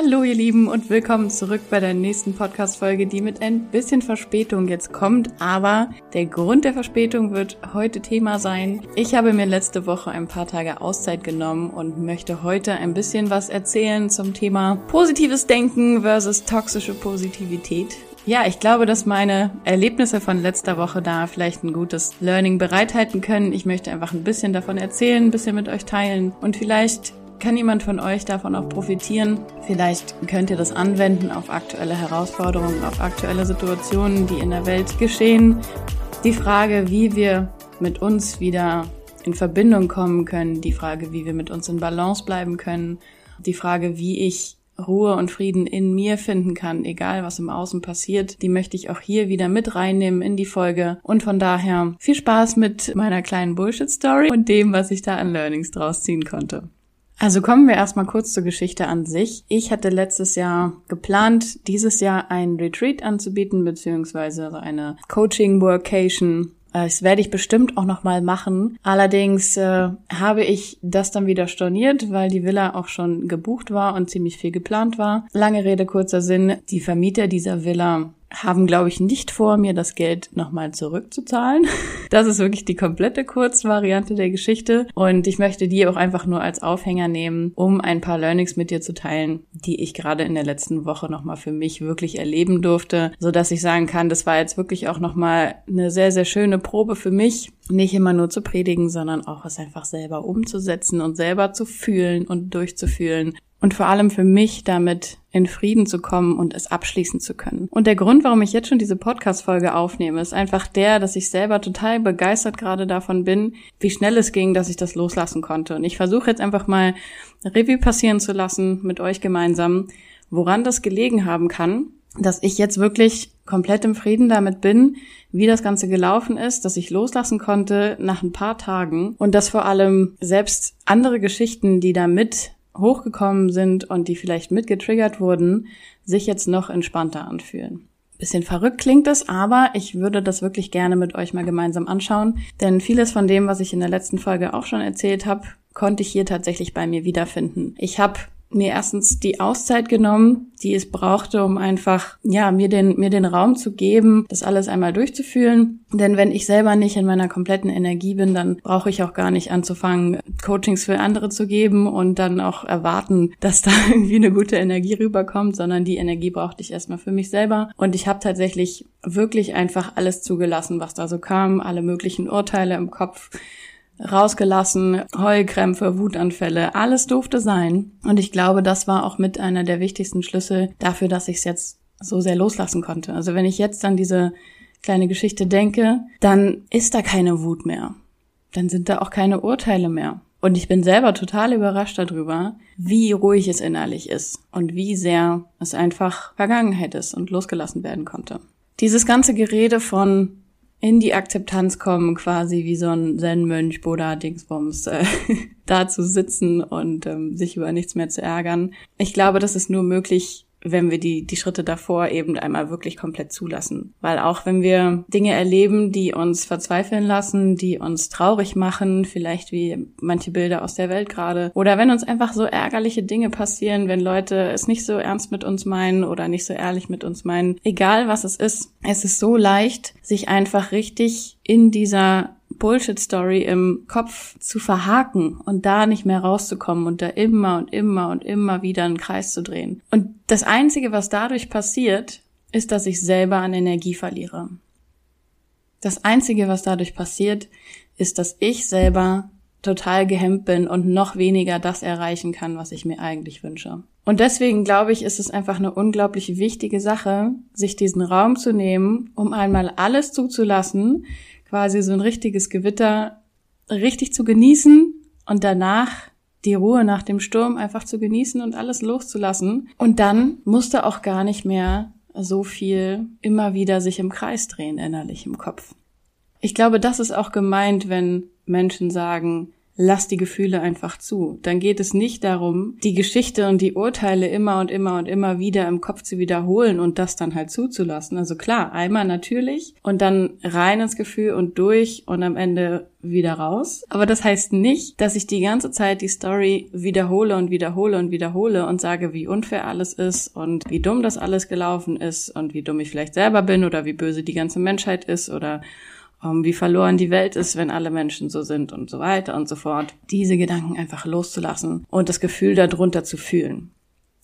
Hallo ihr Lieben und willkommen zurück bei der nächsten Podcast-Folge, die mit ein bisschen Verspätung jetzt kommt. Aber der Grund der Verspätung wird heute Thema sein. Ich habe mir letzte Woche ein paar Tage Auszeit genommen und möchte heute ein bisschen was erzählen zum Thema positives Denken versus toxische Positivität. Ja, ich glaube, dass meine Erlebnisse von letzter Woche da vielleicht ein gutes Learning bereithalten können. Ich möchte einfach ein bisschen davon erzählen, ein bisschen mit euch teilen und vielleicht kann jemand von euch davon auch profitieren? Vielleicht könnt ihr das anwenden auf aktuelle Herausforderungen, auf aktuelle Situationen, die in der Welt geschehen. Die Frage, wie wir mit uns wieder in Verbindung kommen können, die Frage, wie wir mit uns in Balance bleiben können, die Frage, wie ich Ruhe und Frieden in mir finden kann, egal was im Außen passiert, die möchte ich auch hier wieder mit reinnehmen in die Folge. Und von daher viel Spaß mit meiner kleinen Bullshit-Story und dem, was ich da an Learnings draus ziehen konnte. Also kommen wir erstmal kurz zur Geschichte an sich. Ich hatte letztes Jahr geplant, dieses Jahr ein Retreat anzubieten, beziehungsweise eine Coaching-Workation äh, das werde ich bestimmt auch nochmal machen. Allerdings äh, habe ich das dann wieder storniert, weil die Villa auch schon gebucht war und ziemlich viel geplant war. Lange Rede, kurzer Sinn. Die Vermieter dieser Villa haben, glaube ich, nicht vor, mir das Geld nochmal zurückzuzahlen. Das ist wirklich die komplette Kurzvariante der Geschichte. Und ich möchte die auch einfach nur als Aufhänger nehmen, um ein paar Learnings mit dir zu teilen, die ich gerade in der letzten Woche nochmal für mich wirklich erleben durfte, so dass ich sagen kann, das war jetzt wirklich auch nochmal eine sehr, sehr schöne Probe für mich, nicht immer nur zu predigen, sondern auch es einfach selber umzusetzen und selber zu fühlen und durchzufühlen und vor allem für mich damit in Frieden zu kommen und es abschließen zu können. Und der Grund, warum ich jetzt schon diese Podcast-Folge aufnehme, ist einfach der, dass ich selber total begeistert gerade davon bin, wie schnell es ging, dass ich das loslassen konnte. Und ich versuche jetzt einfach mal Revue passieren zu lassen mit euch gemeinsam, woran das gelegen haben kann, dass ich jetzt wirklich komplett im Frieden damit bin, wie das Ganze gelaufen ist, dass ich loslassen konnte nach ein paar Tagen und dass vor allem selbst andere Geschichten, die da mit hochgekommen sind und die vielleicht mitgetriggert wurden, sich jetzt noch entspannter anfühlen. Bisschen verrückt klingt es, aber ich würde das wirklich gerne mit euch mal gemeinsam anschauen, denn vieles von dem, was ich in der letzten Folge auch schon erzählt habe, konnte ich hier tatsächlich bei mir wiederfinden. Ich habe mir erstens die Auszeit genommen, die es brauchte, um einfach, ja, mir den, mir den Raum zu geben, das alles einmal durchzufühlen. Denn wenn ich selber nicht in meiner kompletten Energie bin, dann brauche ich auch gar nicht anzufangen, Coachings für andere zu geben und dann auch erwarten, dass da irgendwie eine gute Energie rüberkommt, sondern die Energie brauchte ich erstmal für mich selber. Und ich habe tatsächlich wirklich einfach alles zugelassen, was da so kam, alle möglichen Urteile im Kopf, rausgelassen, Heulkrämpfe, Wutanfälle, alles durfte sein. Und ich glaube, das war auch mit einer der wichtigsten Schlüssel dafür, dass ich es jetzt so sehr loslassen konnte. Also wenn ich jetzt an diese kleine Geschichte denke, dann ist da keine Wut mehr. Dann sind da auch keine Urteile mehr. Und ich bin selber total überrascht darüber, wie ruhig es innerlich ist und wie sehr es einfach Vergangenheit ist und losgelassen werden konnte. Dieses ganze Gerede von in die Akzeptanz kommen, quasi wie so ein Zen-Mönch, Buddha, Dingsbums, äh, da zu sitzen und ähm, sich über nichts mehr zu ärgern. Ich glaube, das ist nur möglich, wenn wir die, die Schritte davor eben einmal wirklich komplett zulassen. Weil auch wenn wir Dinge erleben, die uns verzweifeln lassen, die uns traurig machen, vielleicht wie manche Bilder aus der Welt gerade, oder wenn uns einfach so ärgerliche Dinge passieren, wenn Leute es nicht so ernst mit uns meinen oder nicht so ehrlich mit uns meinen, egal was es ist, es ist so leicht, sich einfach richtig in dieser Bullshit-Story im Kopf zu verhaken und da nicht mehr rauszukommen und da immer und immer und immer wieder einen Kreis zu drehen. Und das Einzige, was dadurch passiert, ist, dass ich selber an Energie verliere. Das Einzige, was dadurch passiert, ist, dass ich selber total gehemmt bin und noch weniger das erreichen kann, was ich mir eigentlich wünsche. Und deswegen glaube ich, ist es einfach eine unglaublich wichtige Sache, sich diesen Raum zu nehmen, um einmal alles zuzulassen, quasi so ein richtiges Gewitter richtig zu genießen und danach die Ruhe nach dem Sturm einfach zu genießen und alles loszulassen. Und dann musste auch gar nicht mehr so viel immer wieder sich im Kreis drehen innerlich im Kopf. Ich glaube, das ist auch gemeint, wenn Menschen sagen, lass die Gefühle einfach zu. Dann geht es nicht darum, die Geschichte und die Urteile immer und immer und immer wieder im Kopf zu wiederholen und das dann halt zuzulassen. Also klar, einmal natürlich und dann rein ins Gefühl und durch und am Ende wieder raus. Aber das heißt nicht, dass ich die ganze Zeit die Story wiederhole und wiederhole und wiederhole und sage, wie unfair alles ist und wie dumm das alles gelaufen ist und wie dumm ich vielleicht selber bin oder wie böse die ganze Menschheit ist oder um, wie verloren die Welt ist, wenn alle Menschen so sind und so weiter und so fort. Diese Gedanken einfach loszulassen und das Gefühl darunter zu fühlen.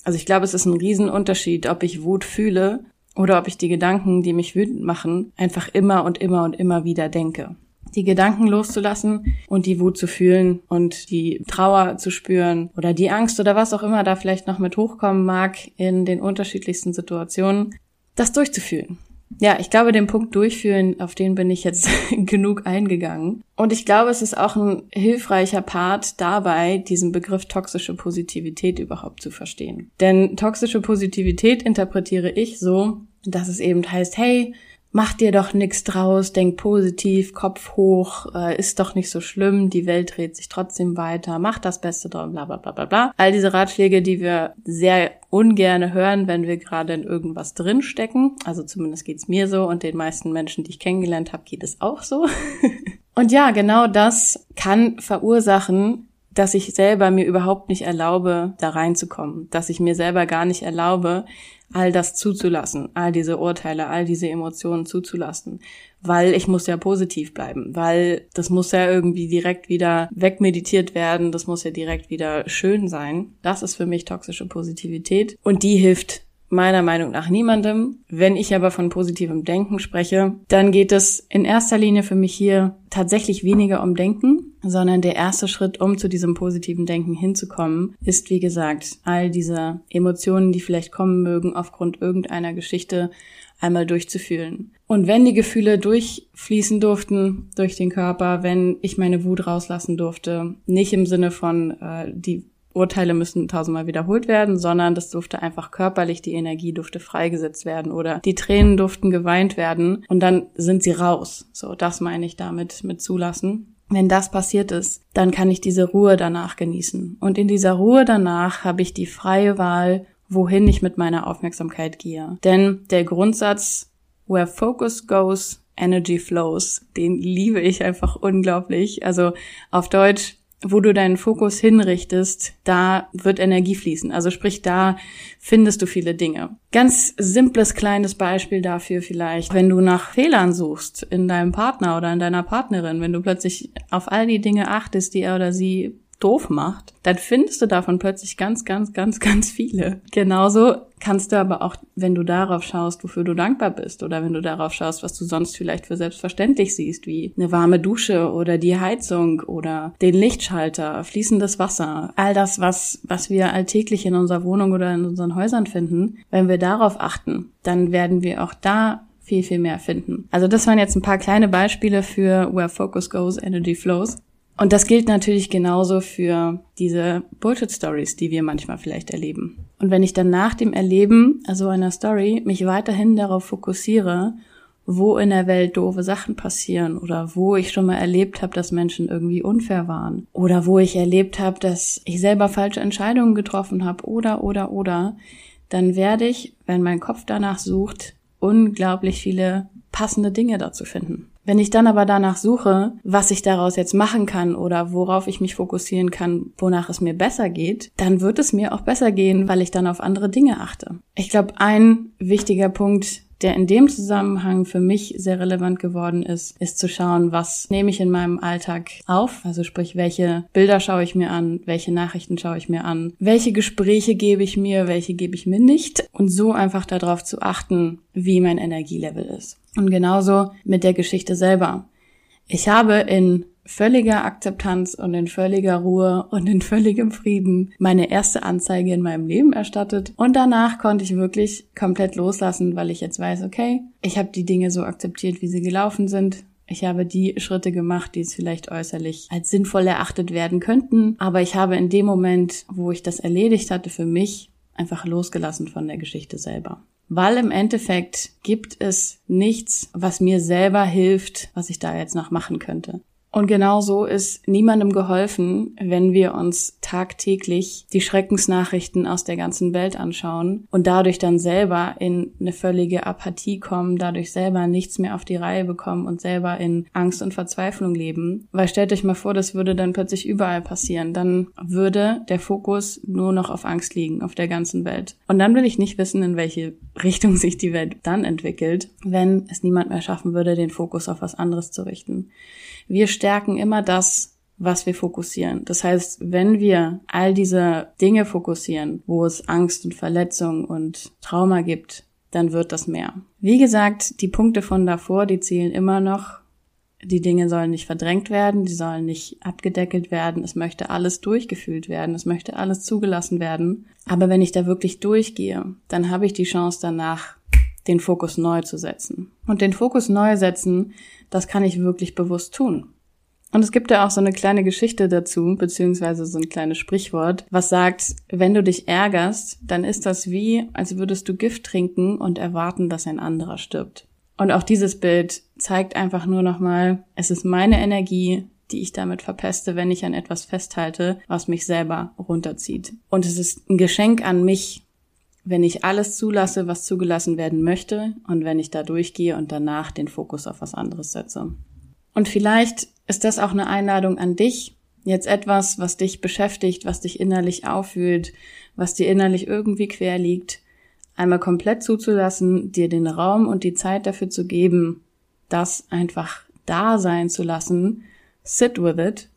Also ich glaube, es ist ein Riesenunterschied, ob ich Wut fühle oder ob ich die Gedanken, die mich wütend machen, einfach immer und immer und immer wieder denke. Die Gedanken loszulassen und die Wut zu fühlen und die Trauer zu spüren oder die Angst oder was auch immer da vielleicht noch mit hochkommen mag in den unterschiedlichsten Situationen, das durchzufühlen ja, ich glaube, den Punkt durchführen, auf den bin ich jetzt genug eingegangen. Und ich glaube, es ist auch ein hilfreicher Part dabei, diesen Begriff toxische Positivität überhaupt zu verstehen. Denn toxische Positivität interpretiere ich so, dass es eben heißt, hey, mach dir doch nix draus, denk positiv, Kopf hoch, äh, ist doch nicht so schlimm, die Welt dreht sich trotzdem weiter, mach das Beste dran, bla bla bla bla bla. All diese Ratschläge, die wir sehr ungerne hören, wenn wir gerade in irgendwas drinstecken. Also zumindest geht's mir so und den meisten Menschen, die ich kennengelernt habe, geht es auch so. und ja, genau das kann verursachen, dass ich selber mir überhaupt nicht erlaube, da reinzukommen, dass ich mir selber gar nicht erlaube, all das zuzulassen, all diese Urteile, all diese Emotionen zuzulassen, weil ich muss ja positiv bleiben, weil das muss ja irgendwie direkt wieder wegmeditiert werden, das muss ja direkt wieder schön sein. Das ist für mich toxische Positivität und die hilft meiner Meinung nach niemandem. Wenn ich aber von positivem Denken spreche, dann geht es in erster Linie für mich hier tatsächlich weniger um Denken, sondern der erste Schritt, um zu diesem positiven Denken hinzukommen, ist, wie gesagt, all diese Emotionen, die vielleicht kommen mögen, aufgrund irgendeiner Geschichte einmal durchzufühlen. Und wenn die Gefühle durchfließen durften durch den Körper, wenn ich meine Wut rauslassen durfte, nicht im Sinne von äh, die Urteile müssen tausendmal wiederholt werden, sondern das durfte einfach körperlich, die Energie durfte freigesetzt werden oder die Tränen durften geweint werden und dann sind sie raus. So, das meine ich damit mit zulassen. Wenn das passiert ist, dann kann ich diese Ruhe danach genießen. Und in dieser Ruhe danach habe ich die freie Wahl, wohin ich mit meiner Aufmerksamkeit gehe. Denn der Grundsatz, where focus goes, energy flows, den liebe ich einfach unglaublich. Also auf Deutsch, wo du deinen Fokus hinrichtest, da wird Energie fließen. Also sprich, da findest du viele Dinge. Ganz simples kleines Beispiel dafür vielleicht, wenn du nach Fehlern suchst in deinem Partner oder in deiner Partnerin, wenn du plötzlich auf all die Dinge achtest, die er oder sie doof macht, dann findest du davon plötzlich ganz, ganz, ganz, ganz viele. Genauso kannst du aber auch, wenn du darauf schaust, wofür du dankbar bist oder wenn du darauf schaust, was du sonst vielleicht für selbstverständlich siehst, wie eine warme Dusche oder die Heizung oder den Lichtschalter, fließendes Wasser, all das, was, was wir alltäglich in unserer Wohnung oder in unseren Häusern finden, wenn wir darauf achten, dann werden wir auch da viel, viel mehr finden. Also das waren jetzt ein paar kleine Beispiele für Where Focus Goes, Energy Flows. Und das gilt natürlich genauso für diese Bullshit-Stories, die wir manchmal vielleicht erleben. Und wenn ich dann nach dem Erleben so einer Story mich weiterhin darauf fokussiere, wo in der Welt doofe Sachen passieren oder wo ich schon mal erlebt habe, dass Menschen irgendwie unfair waren oder wo ich erlebt habe, dass ich selber falsche Entscheidungen getroffen habe oder oder oder, dann werde ich, wenn mein Kopf danach sucht, unglaublich viele passende Dinge dazu finden. Wenn ich dann aber danach suche, was ich daraus jetzt machen kann oder worauf ich mich fokussieren kann, wonach es mir besser geht, dann wird es mir auch besser gehen, weil ich dann auf andere Dinge achte. Ich glaube, ein wichtiger Punkt, der in dem Zusammenhang für mich sehr relevant geworden ist, ist zu schauen, was nehme ich in meinem Alltag auf, also sprich, welche Bilder schaue ich mir an, welche Nachrichten schaue ich mir an, welche Gespräche gebe ich mir, welche gebe ich mir nicht? Und so einfach darauf zu achten, wie mein Energielevel ist. Und genauso mit der Geschichte selber. Ich habe in völliger Akzeptanz und in völliger Ruhe und in völligem Frieden meine erste Anzeige in meinem Leben erstattet. Und danach konnte ich wirklich komplett loslassen, weil ich jetzt weiß, okay, ich habe die Dinge so akzeptiert, wie sie gelaufen sind. Ich habe die Schritte gemacht, die es vielleicht äußerlich als sinnvoll erachtet werden könnten. Aber ich habe in dem Moment, wo ich das erledigt hatte, für mich einfach losgelassen von der Geschichte selber weil im Endeffekt gibt es nichts, was mir selber hilft, was ich da jetzt noch machen könnte. Und genau so ist niemandem geholfen, wenn wir uns tagtäglich die Schreckensnachrichten aus der ganzen Welt anschauen und dadurch dann selber in eine völlige Apathie kommen, dadurch selber nichts mehr auf die Reihe bekommen und selber in Angst und Verzweiflung leben. Weil stellt euch mal vor, das würde dann plötzlich überall passieren. Dann würde der Fokus nur noch auf Angst liegen, auf der ganzen Welt. Und dann will ich nicht wissen, in welche Richtung sich die Welt dann entwickelt, wenn es niemand mehr schaffen würde, den Fokus auf was anderes zu richten. Wir stärken immer das, was wir fokussieren. Das heißt, wenn wir all diese Dinge fokussieren, wo es Angst und Verletzung und Trauma gibt, dann wird das mehr. Wie gesagt, die Punkte von davor, die zählen immer noch. Die Dinge sollen nicht verdrängt werden, die sollen nicht abgedeckelt werden. Es möchte alles durchgefühlt werden, es möchte alles zugelassen werden. Aber wenn ich da wirklich durchgehe, dann habe ich die Chance danach, den Fokus neu zu setzen. Und den Fokus neu setzen, das kann ich wirklich bewusst tun. Und es gibt ja auch so eine kleine Geschichte dazu, beziehungsweise so ein kleines Sprichwort, was sagt, wenn du dich ärgerst, dann ist das wie, als würdest du Gift trinken und erwarten, dass ein anderer stirbt. Und auch dieses Bild zeigt einfach nur nochmal, es ist meine Energie, die ich damit verpeste, wenn ich an etwas festhalte, was mich selber runterzieht. Und es ist ein Geschenk an mich, wenn ich alles zulasse, was zugelassen werden möchte und wenn ich da durchgehe und danach den Fokus auf was anderes setze. Und vielleicht ist das auch eine Einladung an dich, jetzt etwas, was dich beschäftigt, was dich innerlich aufwühlt, was dir innerlich irgendwie quer liegt, einmal komplett zuzulassen, dir den Raum und die Zeit dafür zu geben, das einfach da sein zu lassen, sit with it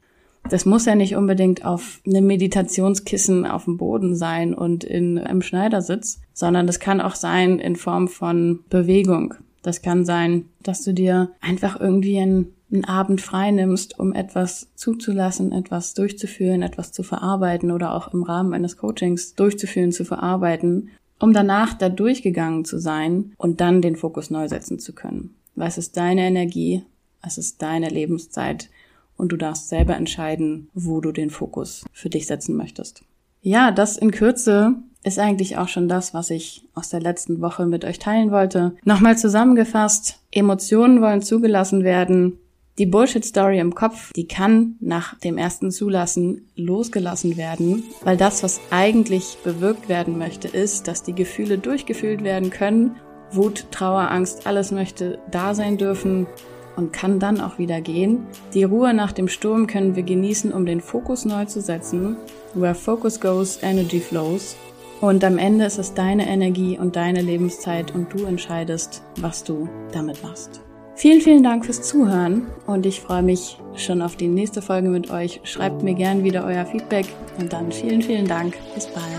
das muss ja nicht unbedingt auf einem Meditationskissen auf dem Boden sein und in einem Schneidersitz, sondern das kann auch sein in Form von Bewegung. Das kann sein, dass du dir einfach irgendwie einen, einen Abend frei nimmst, um etwas zuzulassen, etwas durchzuführen, etwas zu verarbeiten oder auch im Rahmen eines Coachings durchzuführen, zu verarbeiten, um danach da durchgegangen zu sein und dann den Fokus neu setzen zu können. Was ist deine Energie? Was ist deine Lebenszeit? und du darfst selber entscheiden, wo du den Fokus für dich setzen möchtest. Ja, das in Kürze ist eigentlich auch schon das, was ich aus der letzten Woche mit euch teilen wollte. Nochmal zusammengefasst, Emotionen wollen zugelassen werden. Die Bullshit-Story im Kopf, die kann nach dem ersten Zulassen losgelassen werden, weil das, was eigentlich bewirkt werden möchte, ist, dass die Gefühle durchgefühlt werden können. Wut, Trauer, Angst, alles möchte da sein dürfen und kann dann auch wieder gehen. Die Ruhe nach dem Sturm können wir genießen, um den Fokus neu zu setzen. Where focus goes, energy flows. Und am Ende ist es deine Energie und deine Lebenszeit und du entscheidest, was du damit machst. Vielen, vielen Dank fürs Zuhören und ich freue mich schon auf die nächste Folge mit euch. Schreibt mir gern wieder euer Feedback und dann vielen, vielen Dank. Bis bald.